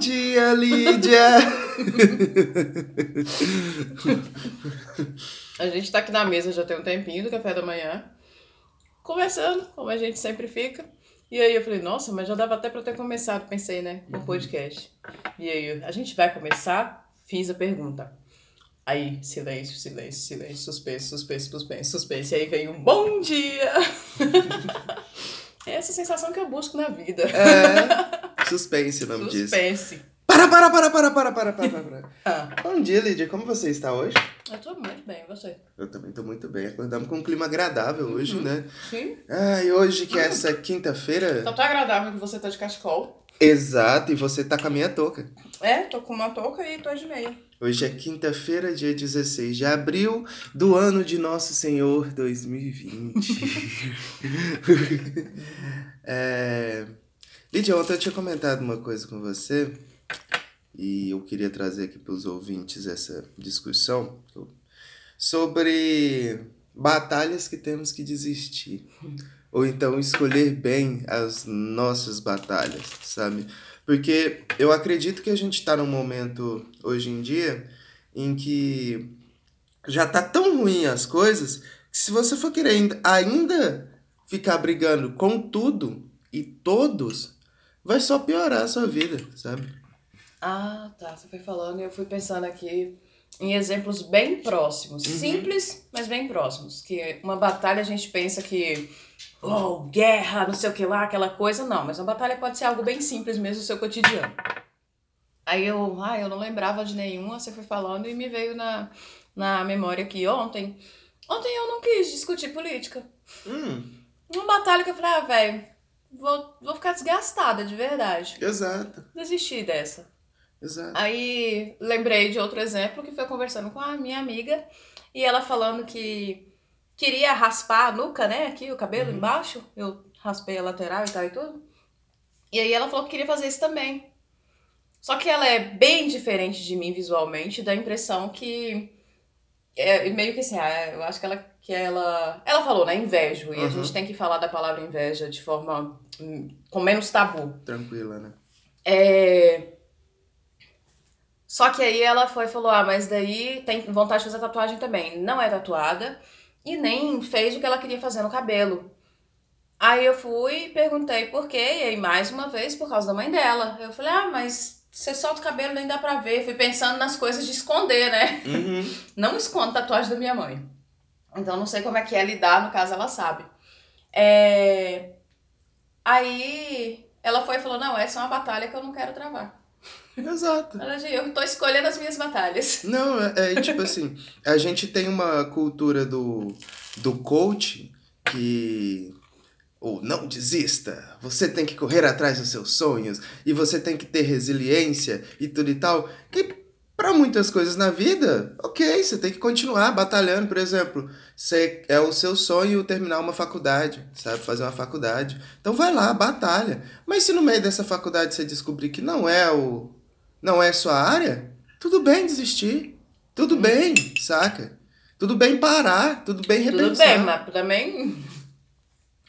dia, Lídia! a gente tá aqui na mesa já tem um tempinho do café da manhã, conversando, como a gente sempre fica. E aí eu falei, nossa, mas já dava até pra ter começado, pensei, né, com o podcast. E aí, a gente vai começar? Fiz a pergunta. Aí, silêncio, silêncio, silêncio, suspense, suspense, suspense, suspense. E aí vem um bom dia! é essa sensação que eu busco na vida. É, suspense o nome disso. Suspense. Para, para, para, para, para, para, para, para. Ah, Bom dia, Lídia. Como você está hoje? eu tô muito bem, e você? Eu também tô muito bem. Acordamos com um clima agradável hoje, né? Sim. Ai, hoje que é essa quinta-feira. Tá tão agradável que você tá de cachecol. Exato, e você tá com a minha touca. É, tô com uma touca e tô de meia. Hoje é quinta-feira, dia 16 de abril do ano de Nosso Senhor 2020. é... Lídia, ontem eu tinha comentado uma coisa com você e eu queria trazer aqui para os ouvintes essa discussão sobre batalhas que temos que desistir. Ou então escolher bem as nossas batalhas, sabe? Porque eu acredito que a gente está num momento hoje em dia em que já tá tão ruim as coisas que se você for querer ainda- ainda ficar brigando com tudo e todos, vai só piorar a sua vida, sabe? Ah, tá. Você foi falando e eu fui pensando aqui em exemplos bem próximos. Uhum. Simples, mas bem próximos. Que uma batalha a gente pensa que. Oh, guerra, não sei o que lá, aquela coisa. Não, mas uma batalha pode ser algo bem simples mesmo no seu cotidiano. Aí eu, ah, eu não lembrava de nenhuma, você foi falando e me veio na, na memória que ontem. Ontem eu não quis discutir política. Hum, Uma batalha que eu falei, ah, velho, vou, vou ficar desgastada, de verdade. exato, Desisti dessa. exato. Aí lembrei de outro exemplo que foi conversando com a minha amiga e ela falando que queria raspar a nuca, né? Aqui, o cabelo Uhum. embaixo. Eu raspei a lateral e tal e tudo. E aí ela falou que queria fazer isso também. Só que ela é bem diferente de mim visualmente, dá a impressão que. É meio que assim, ah, eu acho que ela. Que ela, ela falou, né? Invejo. E a Uhum. gente tem que falar da palavra inveja de forma. hum, com menos tabu. Tranquila, né? É... Só que aí ela foi e falou: Ah, mas daí tem vontade de fazer tatuagem também. Não é tatuada e nem fez o que ela queria fazer no cabelo. Aí eu fui e perguntei por quê, e aí mais uma vez por causa da mãe dela. Eu falei: Ah, mas você solta o cabelo nem dá pra ver. Fui pensando nas coisas de esconder, né? Uhum. Não escondo tatuagem da minha mãe. Então não sei como é que é lidar, no caso ela sabe. É... Aí ela foi e falou: Não, essa é uma batalha que eu não quero travar. Exato. Ela disse, eu tô escolhendo as minhas batalhas. Não, é, é tipo assim, a gente tem uma cultura do, do coach que. Ou não desista, você tem que correr atrás dos seus sonhos e você tem que ter resiliência e tudo e tal. Que para muitas coisas na vida, ok, você tem que continuar batalhando. Por exemplo, você, é o seu sonho terminar uma faculdade, sabe? Fazer uma faculdade. Então vai lá, batalha. Mas se no meio dessa faculdade você descobrir que não é o. não é sua área, tudo bem desistir. Tudo bem, saca? Tudo bem parar, tudo bem repensar. Tudo bem, mas também.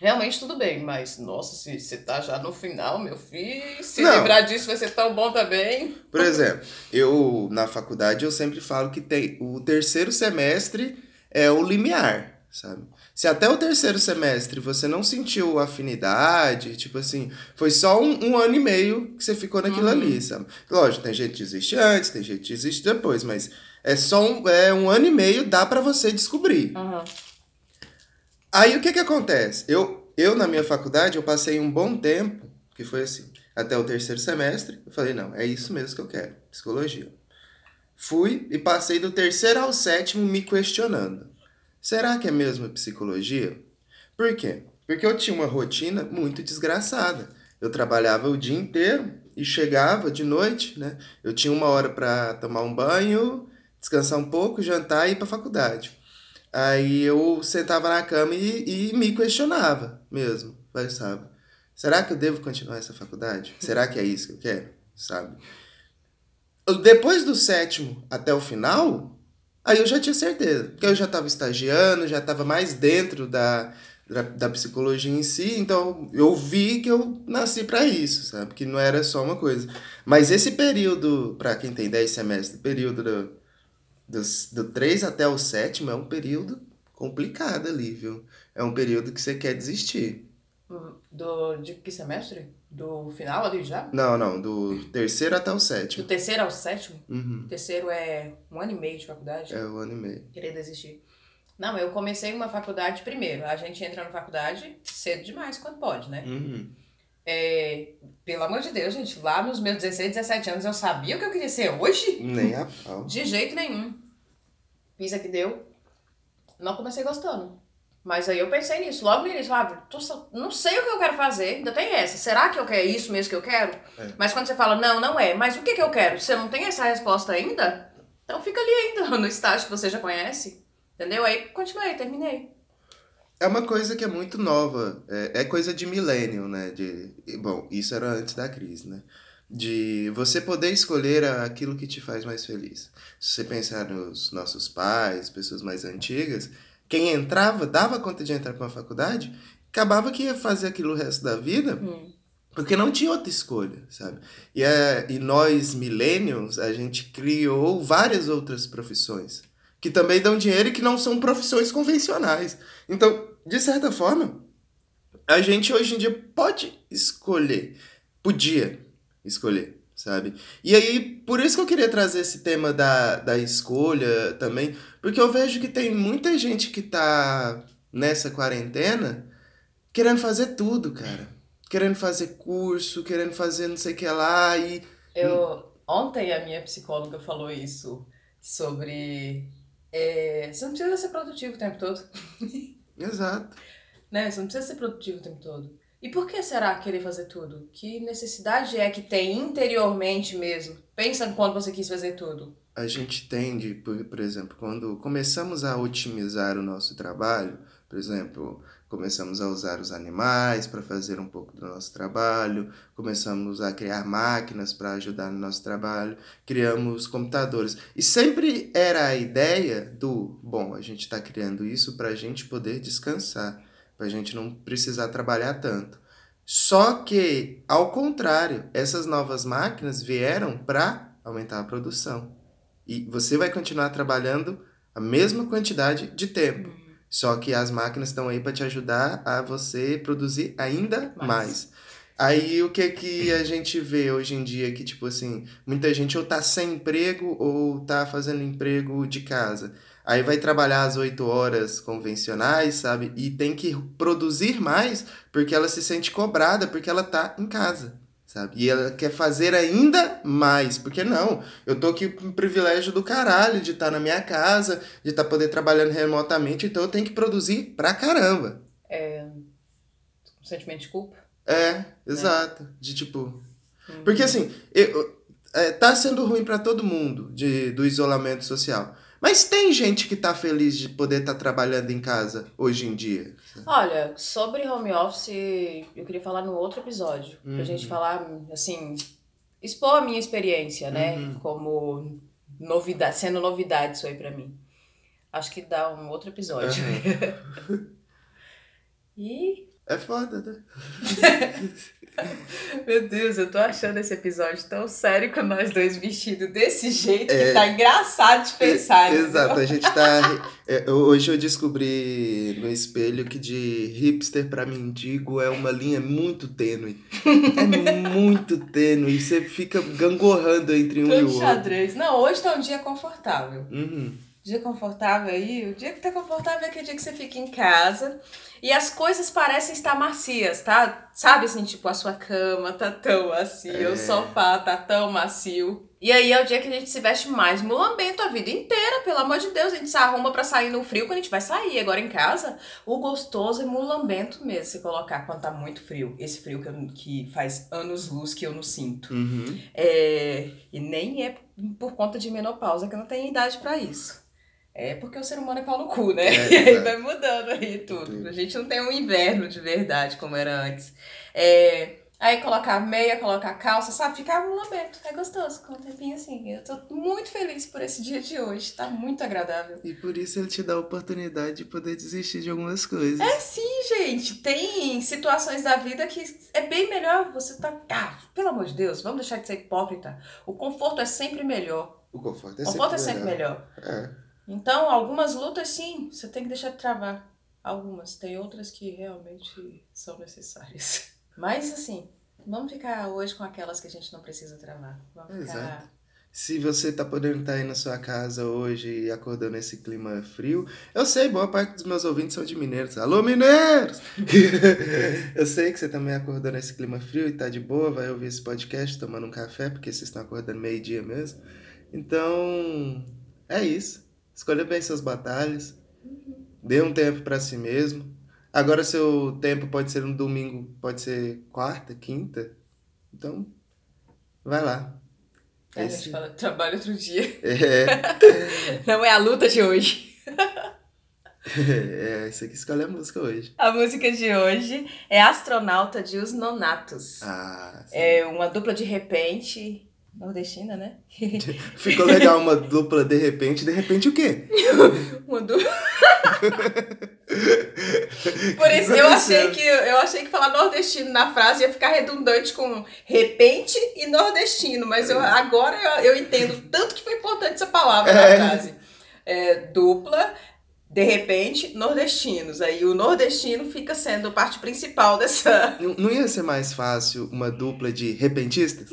Realmente tudo bem, mas nossa, se você tá já no final, meu filho, se Não. lembrar disso vai ser tão bom também. Por exemplo, eu na faculdade eu sempre falo que tem o terceiro semestre é o limiar, sabe? Se até o terceiro semestre você não sentiu afinidade, tipo assim, foi só um, um ano e meio que você ficou naquilo Uhum. ali, sabe? Lógico, tem gente que desiste antes, tem gente que desiste depois, mas é só um, é um ano e meio, dá pra você descobrir. Aham. Aí o que que acontece? Eu, eu na minha faculdade, eu passei um bom tempo, que foi assim, até o terceiro semestre, eu falei, não, é isso mesmo que eu quero, psicologia. Fui e passei do terceiro ao sétimo me questionando. Será que é mesmo psicologia? Por quê? Porque eu tinha uma rotina muito desgraçada. Eu trabalhava o dia inteiro e chegava de noite, né? Eu tinha uma hora para tomar um banho, descansar um pouco, jantar e ir para faculdade. Aí eu sentava na cama e, e me questionava mesmo, pensava, será que eu devo continuar essa faculdade? Será que é isso que eu quero? Sabe? Depois do sétimo até o final, aí eu já tinha certeza, porque eu já estava estagiando, já estava mais dentro da, da, da psicologia em si, então eu vi que eu nasci para isso, sabe? Que não era só uma coisa. Mas esse período, para quem tem 10 semestres, período do, dos, do 3 até o sétimo é um período complicado ali, viu? É um período que você quer desistir. Do, de que semestre? Do final ali já? Não, não, do terceiro até o sétimo. Do terceiro ao sétimo? Uhum. O terceiro é um ano e meio de faculdade? É um ano e meio. Querer desistir. Não, eu comecei uma faculdade primeiro. A gente entra na faculdade cedo demais, quando pode, né? Uhum. É, pelo amor de Deus, gente, lá nos meus 16, 17 anos eu sabia o que eu queria ser hoje? Nem a pau. De jeito nenhum. Fiz a que deu. Não comecei gostando. Mas aí eu pensei nisso, logo no início, ah, tô não sei o que eu quero fazer, ainda tem essa. Será que eu quero isso mesmo que eu quero? É. Mas quando você fala, não, não é, mas o que, que eu quero? Você não tem essa resposta ainda? Então fica ali ainda, no estágio que você já conhece. Entendeu? Aí continuei, terminei. É uma coisa que é muito nova. É, é coisa de milênio, né? De, bom, isso era antes da crise, né? De você poder escolher aquilo que te faz mais feliz. Se você pensar nos nossos pais, pessoas mais antigas, quem entrava, dava conta de entrar para uma faculdade, acabava que ia fazer aquilo o resto da vida, Hum. porque não tinha outra escolha, sabe? E, é, e nós, millennials, a gente criou várias outras profissões que também dão dinheiro e que não são profissões convencionais. Então, de certa forma, a gente hoje em dia pode escolher, podia escolher, sabe? E aí, por isso que eu queria trazer esse tema da, da escolha também, porque eu vejo que tem muita gente que tá nessa quarentena querendo fazer tudo, cara. Querendo fazer curso, querendo fazer não sei o que lá, e Eu, ontem a minha psicóloga falou isso sobre. é, você não precisa ser produtivo o tempo todo. Exato. Né? Você não precisa ser produtivo o tempo todo. E por que será querer fazer tudo? Que necessidade é que tem interiormente mesmo? Pensa quando você quis fazer tudo. A gente tende, por, por exemplo, quando começamos a otimizar o nosso trabalho, por exemplo, começamos a usar os animais para fazer um pouco do nosso trabalho, começamos a criar máquinas para ajudar no nosso trabalho, criamos computadores. E sempre era a ideia do, bom, a gente está criando isso para a gente poder descansar, para a gente não precisar trabalhar tanto. Só que, ao contrário, essas novas máquinas vieram para aumentar a produção. E você vai continuar trabalhando a mesma quantidade de tempo. Só que as máquinas estão aí para te ajudar a você produzir ainda Mais. mais. Aí o que que a gente vê hoje em dia que tipo assim, muita gente ou tá sem emprego ou tá fazendo emprego de casa. Aí vai trabalhar às 8 horas convencionais, sabe? E tem que produzir mais porque ela se sente cobrada porque ela tá em casa, sabe? E ela quer fazer ainda mais, porque não, eu tô aqui com o privilégio do caralho de estar na minha casa, de estar poder trabalhando remotamente, então eu tenho que produzir pra caramba. Um sentimento de culpa. É, exato. De tipo. Uhum. Porque assim, eu, é, tá sendo ruim pra todo mundo de, do isolamento social. Mas tem gente que tá feliz de poder estar trabalhando em casa hoje em dia. Olha, sobre home office, eu queria falar no outro episódio. Pra Uhum. gente falar, assim, expor a minha experiência, né? Uhum. Como novidade, sendo novidade isso aí pra mim. Acho que dá um outro episódio. E É foda, né? Meu Deus, eu tô achando esse episódio tão sério com nós dois vestidos desse jeito É. que tá engraçado de pensar. entendeu? Exato, a gente tá. é, hoje eu descobri no espelho que de hipster pra mendigo é uma linha muito tênue. É muito tênue. Você fica gangorrando entre um e o outro. xadrez. Não, hoje tá um dia confortável. Uhum. Dia confortável aí, o dia que tá confortável é aquele dia que você fica em casa e as coisas parecem estar macias, tá? Sabe assim, tipo, a sua cama tá tão macia, É. o sofá tá tão macio. E aí é o dia que a gente se veste mais mulambento a vida inteira, pelo amor de Deus. A gente se arruma pra sair no frio quando a gente vai sair. Agora em casa, o gostoso é mulambento mesmo, se colocar quando tá muito frio. Esse frio que, eu- que faz anos luz que eu não sinto. Uhum. É, e nem é por conta de menopausa que eu não tenho idade pra isso. É porque o ser humano é pau no cu, né? É, e aí vai mudando aí tudo. Tudo. A gente não tem um inverno de verdade como era antes. É, Aí colocar meia, colocar calça, sabe? Ficar um lamento. É gostoso, com um tempinho assim. Eu tô muito feliz por esse dia de hoje. Tá muito agradável. E por isso ele te dá a oportunidade de poder desistir de algumas coisas. É sim, gente. Tem situações da vida que é bem melhor você tá. Ah, pelo amor de Deus, vamos deixar de ser hipócrita. O conforto é sempre melhor. O conforto é o conforto sempre, é sempre melhor. É. Então, algumas lutas, sim, você tem que deixar de travar. Algumas. Tem outras que realmente são necessárias. Mas, assim, vamos ficar hoje com aquelas que a gente não precisa travar. Vamos ficar. Exato. Se você tá podendo estar aí na sua casa hoje e acordando esse clima frio, eu sei, boa parte dos meus ouvintes são de mineiros. Alô, mineiros! eu sei que você também acordou nesse clima frio e tá de boa, vai ouvir esse podcast tomando um café, porque vocês estão acordando meio-dia mesmo. Então, é isso. Escolha bem suas batalhas. Dê um tempo para si mesmo. Agora seu tempo pode ser um domingo, pode ser quarta, quinta. Então, vai lá. É, a gente fala, trabalho outro dia. É, Não é a luta de hoje. é, isso aqui escolhe a música hoje. A música de hoje é Astronauta de Os Nonatos. Ah, sim. É uma dupla de repente nordestina, né? Ficou legal uma dupla de repente. De repente o quê? Uma dupla. Por isso eu achei que eu achei que falar nordestino na frase ia ficar redundante com repente e nordestino, mas eu, agora eu, eu entendo tanto que foi importante essa palavra É. na frase. É, dupla, de repente, nordestinos. Aí o nordestino fica sendo parte principal dessa. Não, não ia ser mais fácil uma dupla de repentistas?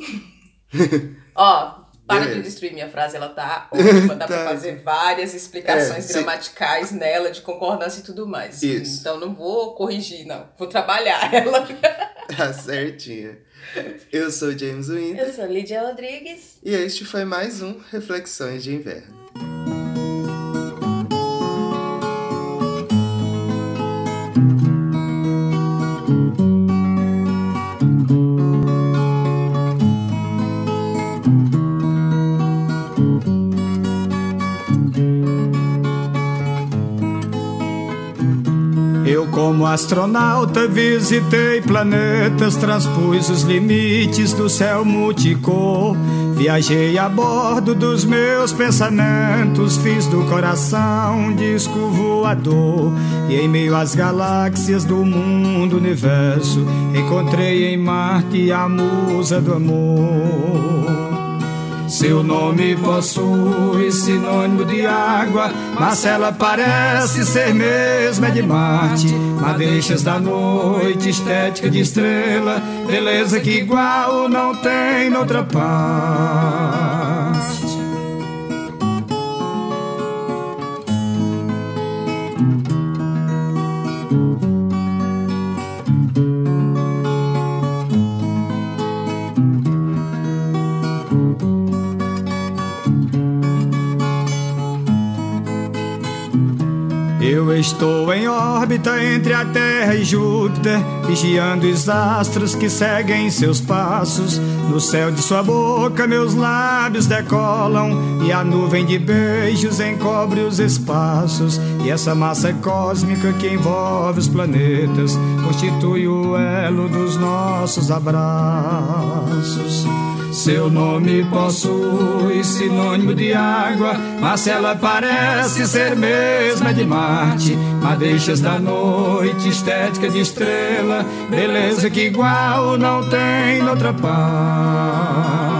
Ó, para Beleza. de destruir minha frase, ela tá ótima, dá pra Tá. fazer várias explicações É, se- gramaticais nela, de concordância e tudo mais. Isso. Então não vou corrigir, não. Vou trabalhar ela. Tá certinha. Eu sou James Winter Eu sou Lídia Rodrigues. e este foi mais um Reflexões de Inverno. Astronauta, visitei planetas, transpus os limites do céu multicor. Viajei a bordo dos meus pensamentos, fiz do coração um disco voador. E em meio às galáxias do mundo universo, encontrei em Marte a musa do amor. Seu nome possui sinônimo de água, mas ela parece ser mesmo é de Marte. Madeixas da noite, estética de estrela, beleza que igual não tem noutra parte. Estou em órbita entre a Terra e Júpiter, vigiando os astros que seguem seus passos. No céu de sua boca, meus lábios decolam, e a nuvem de beijos encobre os espaços. E essa massa cósmica que envolve os planetas constitui o elo dos nossos abraços. Seu nome possui sinônimo de água, mas ela parece ser mesma de Marte. Madeixas da noite, estética de estrela, beleza que igual não tem noutra parte.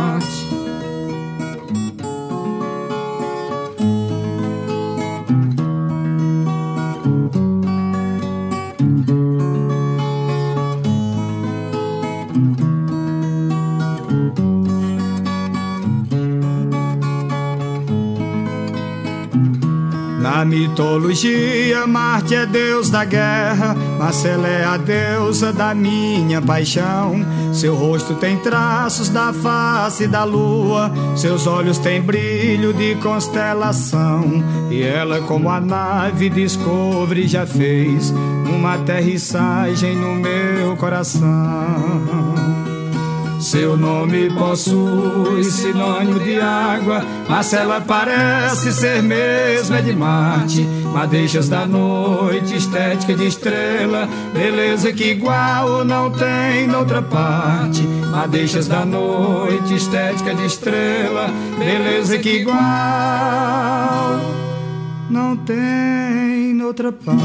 Na mitologia, Marte é deus da guerra, mas ela é a deusa da minha paixão. Seu rosto tem traços da face da lua, seus olhos têm brilho de constelação. E ela, como a nave Discovery, já fez uma aterrissagem no meu coração. Seu nome possui sinônimo de água, mas ela parece ser mesmo é de Marte. Madeixas da noite, estética de estrela, beleza que igual não tem noutra parte. Madeixas da noite, estética de estrela, beleza que igual não tem noutra parte.